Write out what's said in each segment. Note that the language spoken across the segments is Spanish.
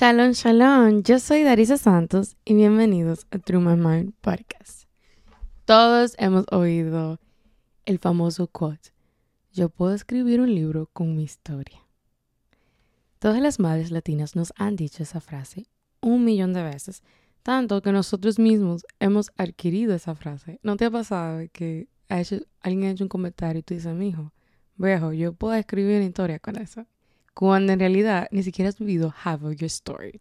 Shalom, shalom. Yo soy Darisa Santos y bienvenidos a True My Mind Podcast. Todos hemos oído el famoso quote: Yo puedo escribir un libro con mi historia. Todas las madres latinas nos han dicho esa frase un millón de veces, tanto que nosotros mismos hemos adquirido esa frase. ¿No te ha pasado que alguien ha hecho un comentario y tú dices, mijo, viejo, yo puedo escribir una historia con eso? Cuando en realidad ni siquiera has vivido half of your story.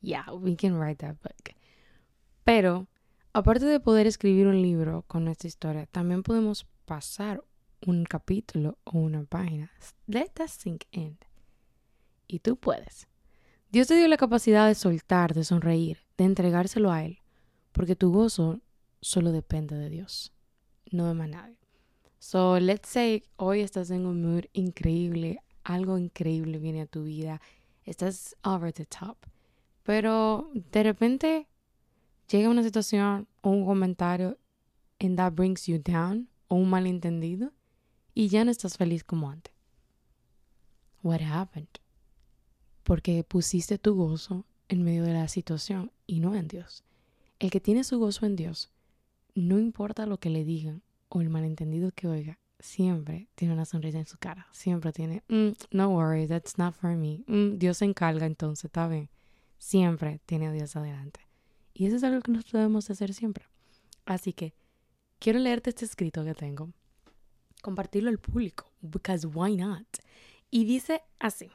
Yeah, we can write that book. Pero, aparte de poder escribir un libro con nuestra historia, también podemos pasar un capítulo o una página. Let that sink in. Y tú puedes. Dios te dio la capacidad de soltar, de sonreír, de entregárselo a Él, porque tu gozo solo depende de Dios, no de más nadie. So, let's say hoy estás en un mood increíble, algo increíble viene a tu vida, estás over the top, pero de repente llega una situación o un comentario and that brings you down o un malentendido y ya no estás feliz como antes. What happened? Porque pusiste tu gozo en medio de la situación y no en Dios. El que tiene su gozo en Dios, no importa lo que le digan o el malentendido que oiga, siempre tiene una sonrisa en su cara. Siempre tiene, mm, no worry, that's not for me. Mm, Dios se encarga entonces, está bien. Siempre tiene a Dios adelante. Y eso es algo que nosotros debemos hacer siempre. Así que quiero leerte este escrito que tengo. Compartirlo al público, because why not? Y dice así,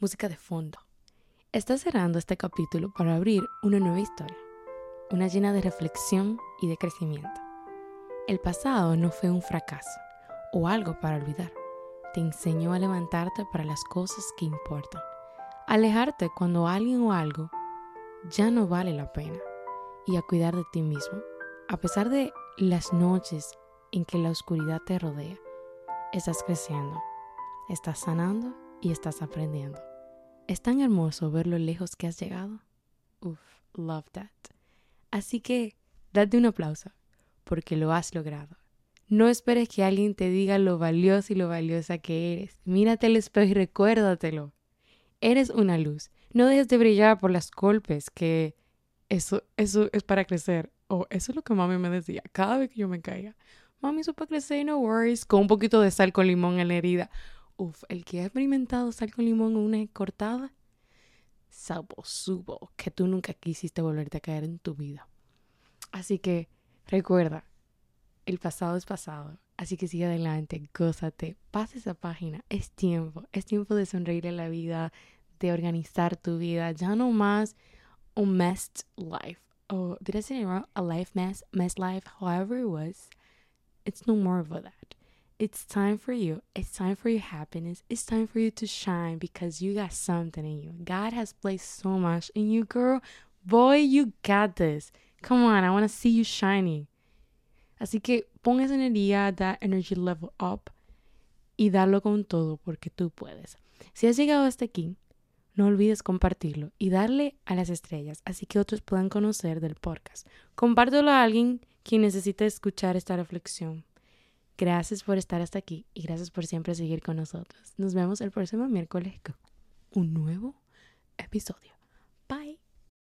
música de fondo. Está cerrando este capítulo para abrir una nueva historia, una llena de reflexión y de crecimiento. El pasado no fue un fracaso o algo para olvidar. Te enseñó a levantarte para las cosas que importan. Alejarte cuando alguien o algo ya no vale la pena. Y a cuidar de ti mismo. A pesar de las noches en que la oscuridad te rodea, estás creciendo, estás sanando y estás aprendiendo. Es tan hermoso ver lo lejos que has llegado. Uf, love that. Así que, date un aplauso, porque lo has logrado. No esperes que alguien te diga lo valioso y lo valiosa que eres. Mírate al espejo y recuérdatelo. Eres una luz. No dejes de brillar por las golpes que eso, eso es para crecer. O eso es lo que mami me decía cada vez que yo me caiga. Mami, eso para crecer, no worries. Con un poquito de sal con limón en la herida. Uf, el que ha experimentado sal con limón en una cortada, sabo, subo, que tú nunca quisiste volverte a caer en tu vida. Así que recuerda, el pasado es pasado. Así que sigue adelante, gózate, pasa esa página. Es tiempo, es tiempo de sonreír a la vida, de organizar tu vida. Ya no más un messed life. Oh, did I say it wrong? A life mess, mess life, however it was. It's no more of that. It's time for you. It's time for your happiness. It's time for you to shine because you got something in you. God has placed so much in you, girl. Boy, you got this. Come on, I want to see you shining. Así que pon esa energía, da energy level up y dalo con todo porque tú puedes. Si has llegado hasta aquí, no olvides compartirlo y darle a las estrellas, así que otros puedan conocer del podcast. Compártelo a alguien quien necesite escuchar esta reflexión. Gracias por estar hasta aquí y gracias por siempre seguir con nosotros. Nos vemos el próximo miércoles con un nuevo episodio.